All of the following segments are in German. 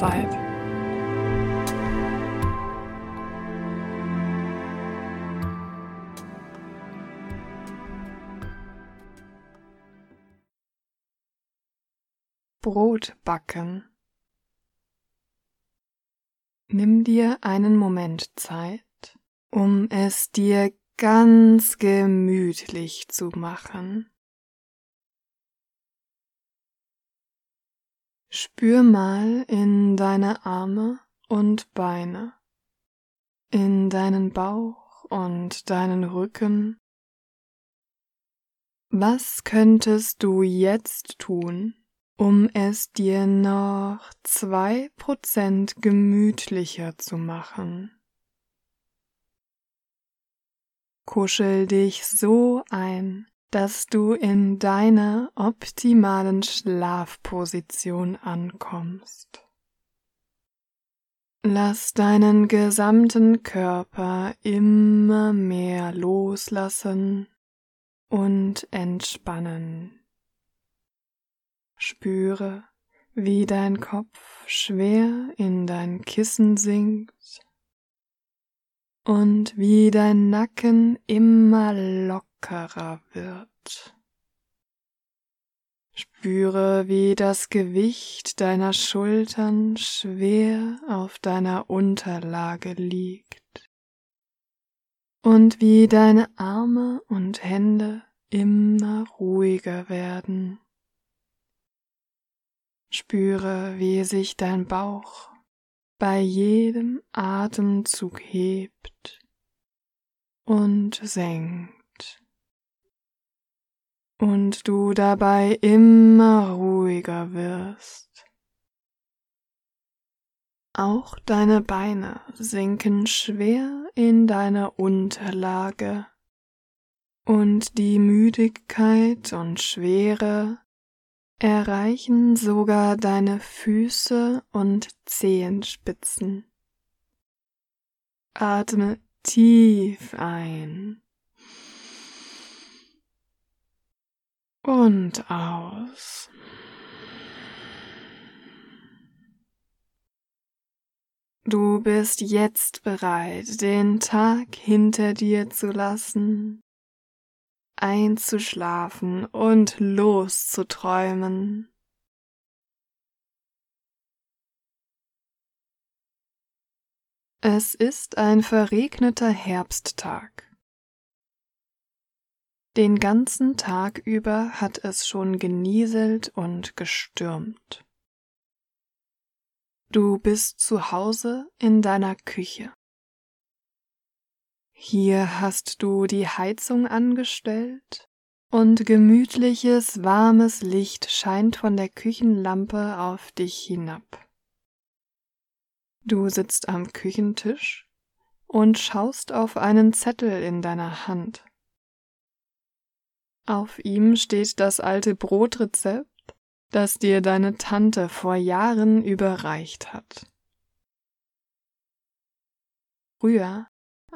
Mahlzeit. Brot backen. Nimm dir einen Moment Zeit, um es dir ganz gemütlich zu machen. Spür mal in deine Arme und Beine, in deinen Bauch und deinen Rücken. Was könntest du jetzt tun, um es dir noch zwei Prozent gemütlicher zu machen? Kuschel dich so ein, dass du in deiner optimalen Schlafposition ankommst. Lass deinen gesamten Körper immer mehr loslassen und entspannen. Spüre, wie dein Kopf schwer in dein Kissen sinkt und wie dein Nacken immer lockerer wird. Spüre, wie das Gewicht deiner Schultern schwer auf deiner Unterlage liegt und wie deine Arme und Hände immer ruhiger werden. Spüre, wie sich dein Bauch bei jedem Atemzug hebt und senkt und du dabei immer ruhiger wirst. Auch deine Beine sinken schwer in deine Unterlage und die Müdigkeit und Schwere erreichen sogar deine Füße und Zehenspitzen. Atme tief ein und aus. Du bist jetzt bereit, den Tag hinter dir zu lassen einzuschlafen und loszuträumen. Es ist ein verregneter Herbsttag. Den ganzen Tag über hat es schon genieselt und gestürmt. Du bist zu Hause in deiner Küche. Hier hast du die Heizung angestellt und gemütliches, warmes Licht scheint von der Küchenlampe auf dich hinab. Du sitzt am Küchentisch und schaust auf einen Zettel in deiner Hand. Auf ihm steht das alte Brotrezept, das dir deine Tante vor Jahren überreicht hat. Früher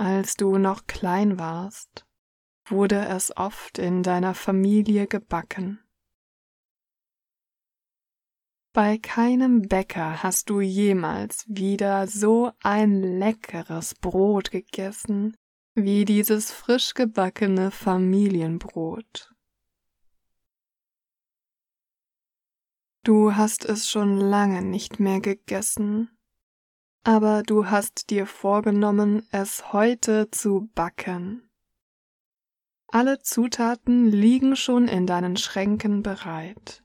als du noch klein warst, wurde es oft in deiner Familie gebacken. Bei keinem Bäcker hast du jemals wieder so ein leckeres Brot gegessen wie dieses frisch gebackene Familienbrot. Du hast es schon lange nicht mehr gegessen aber du hast dir vorgenommen, es heute zu backen. Alle Zutaten liegen schon in deinen Schränken bereit.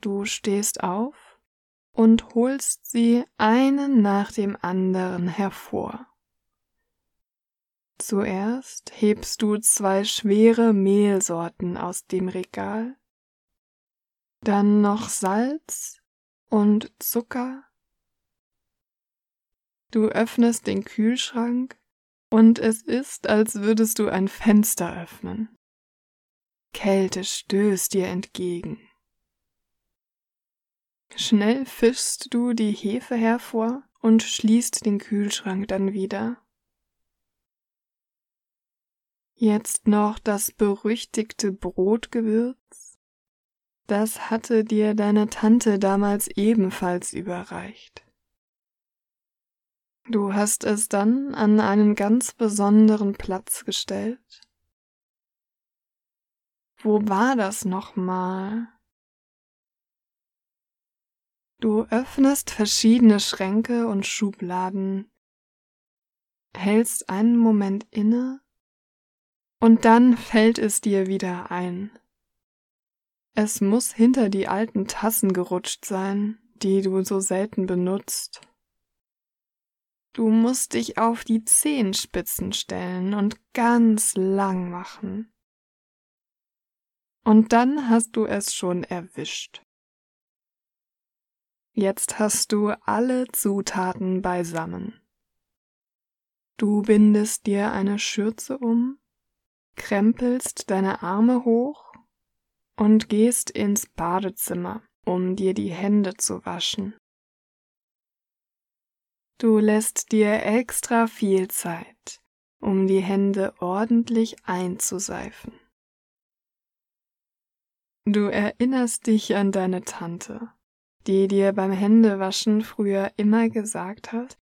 Du stehst auf und holst sie einen nach dem anderen hervor. Zuerst hebst du zwei schwere Mehlsorten aus dem Regal, dann noch Salz und Zucker Du öffnest den Kühlschrank und es ist, als würdest du ein Fenster öffnen. Kälte stößt dir entgegen. Schnell fischst du die Hefe hervor und schließt den Kühlschrank dann wieder. Jetzt noch das berüchtigte Brotgewürz Das hatte dir deine Tante damals ebenfalls überreicht. Du hast es dann an einen ganz besonderen Platz gestellt. Wo war das nochmal? Du öffnest verschiedene Schränke und Schubladen, hältst einen Moment inne und dann fällt es dir wieder ein. Es muss hinter die alten Tassen gerutscht sein, die du so selten benutzt. Du musst dich auf die Zehenspitzen stellen und ganz lang machen. Und dann hast du es schon erwischt. Jetzt hast du alle Zutaten beisammen. Du bindest dir eine Schürze um, krempelst deine Arme hoch und gehst ins Badezimmer, um dir die Hände zu waschen. Du lässt dir extra viel Zeit, um die Hände ordentlich einzuseifen. Du erinnerst dich an deine Tante, die dir beim Händewaschen früher immer gesagt hat,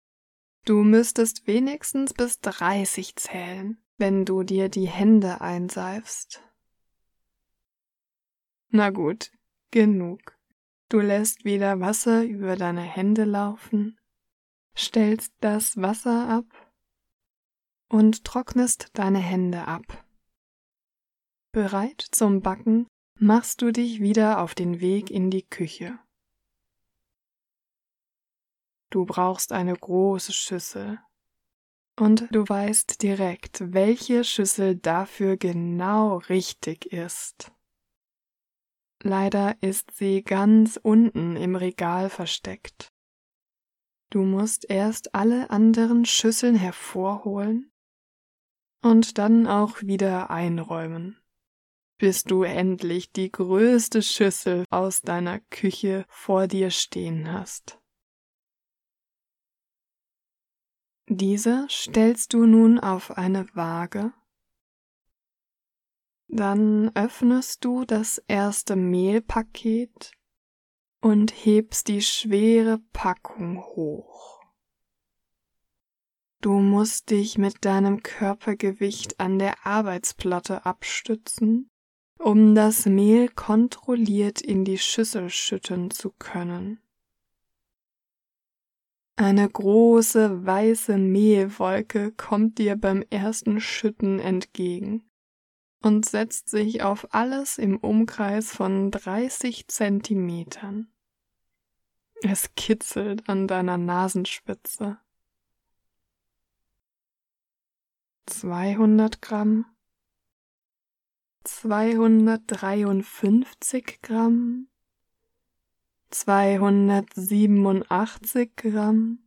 du müsstest wenigstens bis dreißig zählen, wenn du dir die Hände einseifst. Na gut, genug. Du lässt wieder Wasser über deine Hände laufen, stellst das Wasser ab und trocknest deine Hände ab. Bereit zum Backen machst du dich wieder auf den Weg in die Küche. Du brauchst eine große Schüssel. Und du weißt direkt, welche Schüssel dafür genau richtig ist. Leider ist sie ganz unten im Regal versteckt. Du musst erst alle anderen Schüsseln hervorholen und dann auch wieder einräumen, bis du endlich die größte Schüssel aus deiner Küche vor dir stehen hast. Diese stellst du nun auf eine Waage dann öffnest du das erste Mehlpaket und hebst die schwere Packung hoch. Du musst dich mit deinem Körpergewicht an der Arbeitsplatte abstützen, um das Mehl kontrolliert in die Schüssel schütten zu können. Eine große weiße Mehlwolke kommt dir beim ersten Schütten entgegen und setzt sich auf alles im Umkreis von 30 Zentimetern. Es kitzelt an deiner Nasenspitze. 200 Gramm, 253 Gramm, 287 Gramm.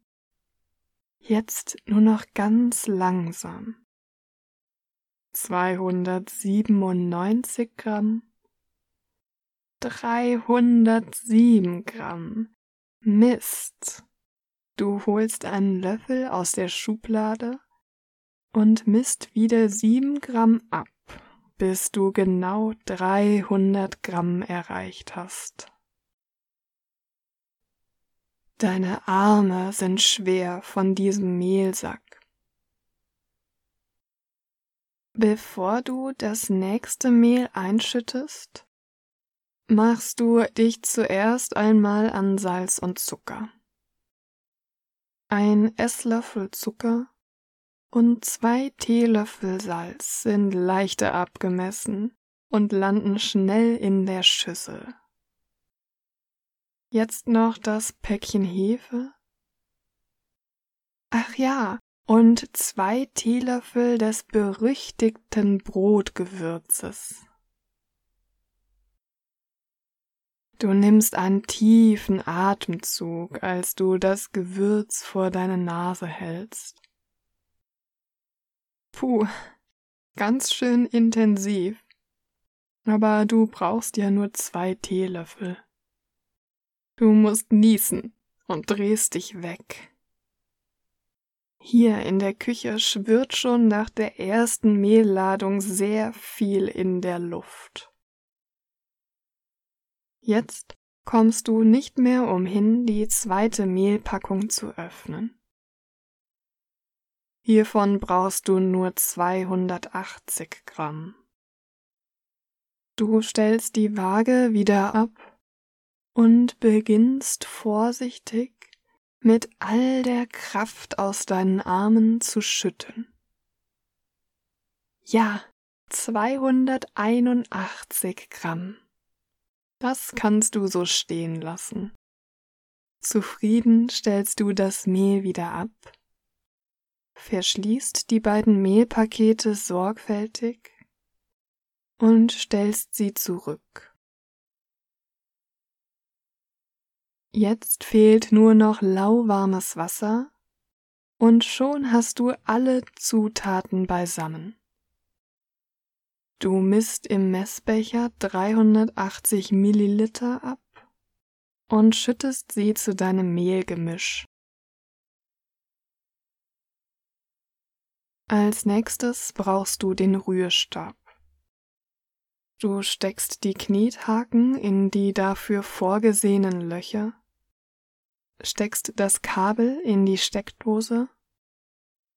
Jetzt nur noch ganz langsam. 297 Gramm, 307 Gramm. Mist. Du holst einen Löffel aus der Schublade und misst wieder sieben Gramm ab, bis du genau 300 Gramm erreicht hast. Deine Arme sind schwer von diesem Mehlsack. Bevor du das nächste Mehl einschüttest, machst du dich zuerst einmal an Salz und Zucker. Ein Esslöffel Zucker und zwei Teelöffel Salz sind leichter abgemessen und landen schnell in der Schüssel. Jetzt noch das Päckchen Hefe. Ach ja, und zwei Teelöffel des berüchtigten Brotgewürzes. Du nimmst einen tiefen Atemzug, als du das Gewürz vor deine Nase hältst. Puh, ganz schön intensiv. Aber du brauchst ja nur zwei Teelöffel. Du musst niesen und drehst dich weg. Hier in der Küche schwirrt schon nach der ersten Mehlladung sehr viel in der Luft. Jetzt kommst du nicht mehr umhin, die zweite Mehlpackung zu öffnen. Hiervon brauchst du nur 280 Gramm. Du stellst die Waage wieder ab und beginnst vorsichtig mit all der Kraft aus deinen Armen zu schütten. Ja, 281 Gramm. Das kannst du so stehen lassen. Zufrieden stellst du das Mehl wieder ab, verschließt die beiden Mehlpakete sorgfältig und stellst sie zurück. Jetzt fehlt nur noch lauwarmes Wasser und schon hast du alle Zutaten beisammen. Du misst im Messbecher 380 Milliliter ab und schüttest sie zu deinem Mehlgemisch. Als nächstes brauchst du den Rührstab. Du steckst die Knethaken in die dafür vorgesehenen Löcher, steckst das Kabel in die Steckdose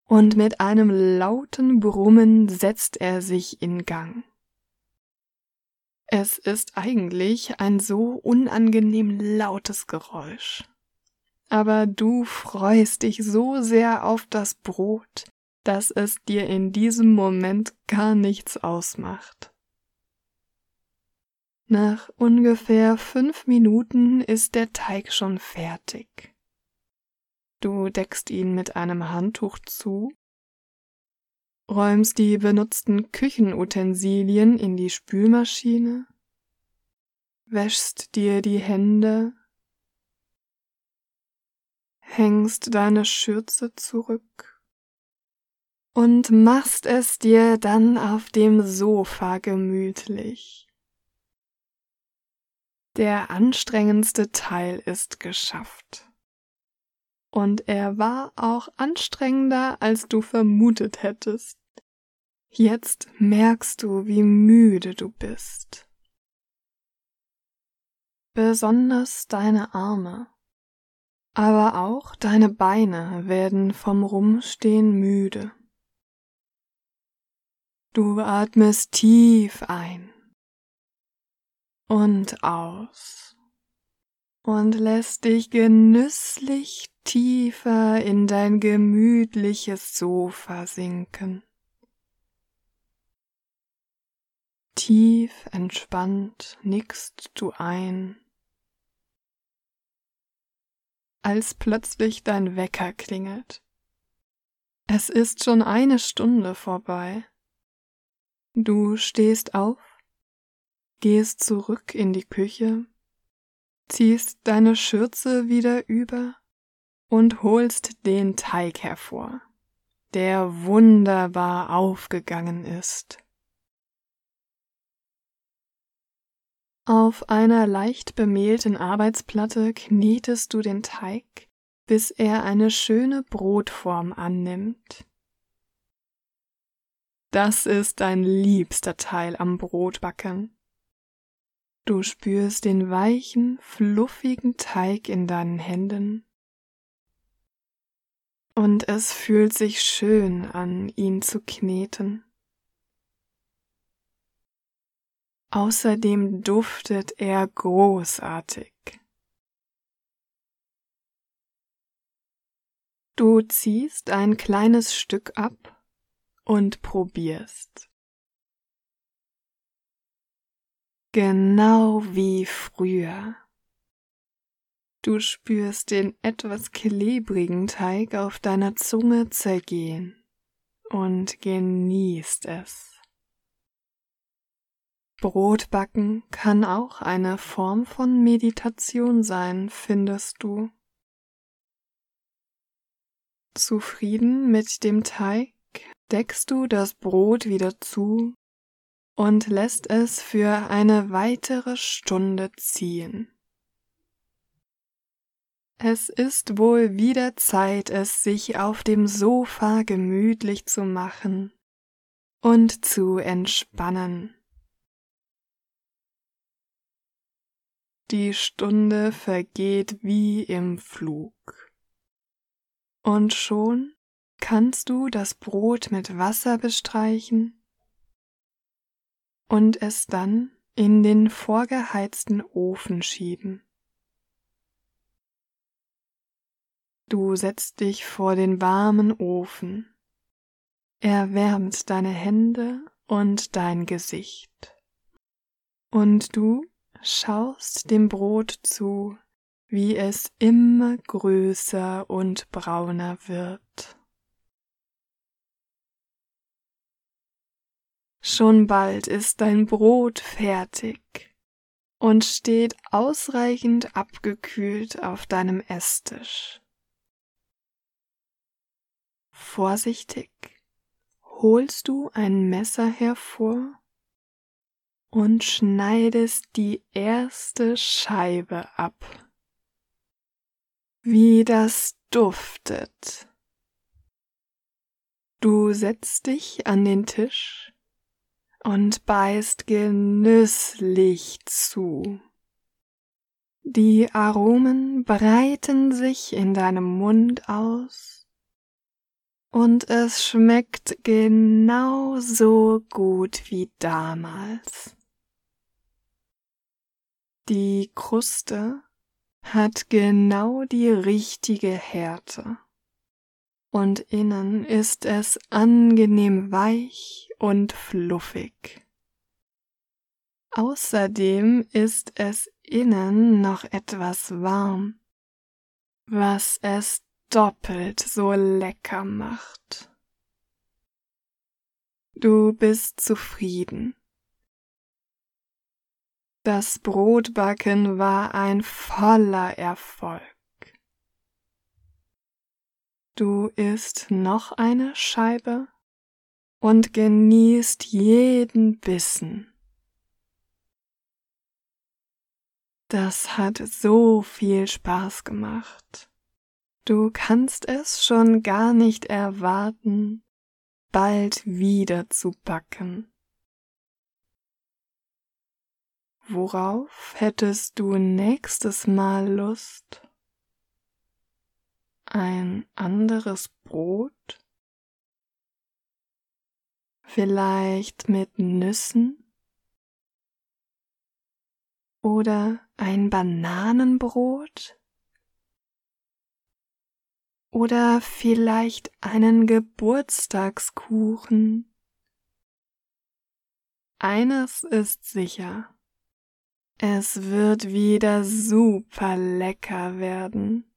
und mit einem lauten Brummen setzt er sich in Gang. Es ist eigentlich ein so unangenehm lautes Geräusch. Aber du freust dich so sehr auf das Brot, dass es dir in diesem Moment gar nichts ausmacht. Nach ungefähr fünf Minuten ist der Teig schon fertig. Du deckst ihn mit einem Handtuch zu, räumst die benutzten Küchenutensilien in die Spülmaschine, wäschst dir die Hände, hängst deine Schürze zurück und machst es dir dann auf dem Sofa gemütlich. Der anstrengendste Teil ist geschafft und er war auch anstrengender, als du vermutet hättest. Jetzt merkst du, wie müde du bist. Besonders deine Arme, aber auch deine Beine werden vom Rumstehen müde. Du atmest tief ein und aus und lässt dich genüsslich tiefer in dein gemütliches Sofa sinken. Tief entspannt nickst du ein, als plötzlich dein Wecker klingelt. Es ist schon eine Stunde vorbei. Du stehst auf, gehst zurück in die Küche, ziehst deine Schürze wieder über und holst den Teig hervor, der wunderbar aufgegangen ist. Auf einer leicht bemehlten Arbeitsplatte knetest du den Teig, bis er eine schöne Brotform annimmt. Das ist dein liebster Teil am Brotbacken. Du spürst den weichen, fluffigen Teig in deinen Händen und es fühlt sich schön an, ihn zu kneten. Außerdem duftet er großartig. Du ziehst ein kleines Stück ab und probierst. Genau wie früher. Du spürst den etwas klebrigen Teig auf deiner Zunge zergehen und genießt es. Brotbacken kann auch eine Form von Meditation sein, findest du. Zufrieden mit dem Teig deckst du das Brot wieder zu und lässt es für eine weitere Stunde ziehen. Es ist wohl wieder Zeit, es sich auf dem Sofa gemütlich zu machen und zu entspannen. Die Stunde vergeht wie im Flug. Und schon kannst du das Brot mit Wasser bestreichen und es dann in den vorgeheizten Ofen schieben. Du setzt dich vor den warmen Ofen. Er wärmt deine Hände und dein Gesicht. Und du schaust dem Brot zu, wie es immer größer und brauner wird. Schon bald ist dein Brot fertig und steht ausreichend abgekühlt auf deinem Esstisch. Vorsichtig holst du ein Messer hervor und schneidest die erste Scheibe ab. Wie das duftet. Du setzt dich an den Tisch und beißt genüsslich zu. Die Aromen breiten sich in deinem Mund aus und es schmeckt genauso gut wie damals. Die Kruste hat genau die richtige Härte und innen ist es angenehm weich und fluffig. Außerdem ist es innen noch etwas warm, was es doppelt so lecker macht. Du bist zufrieden. Das Brotbacken war ein voller Erfolg. Du isst noch eine Scheibe und genießt jeden Bissen. Das hat so viel Spaß gemacht. Du kannst es schon gar nicht erwarten, bald wieder zu backen. Worauf hättest du nächstes Mal Lust? Ein anderes Brot? Vielleicht mit Nüssen? Oder ein Bananenbrot? oder vielleicht einen Geburtstagskuchen. Eines ist sicher, es wird wieder super lecker werden.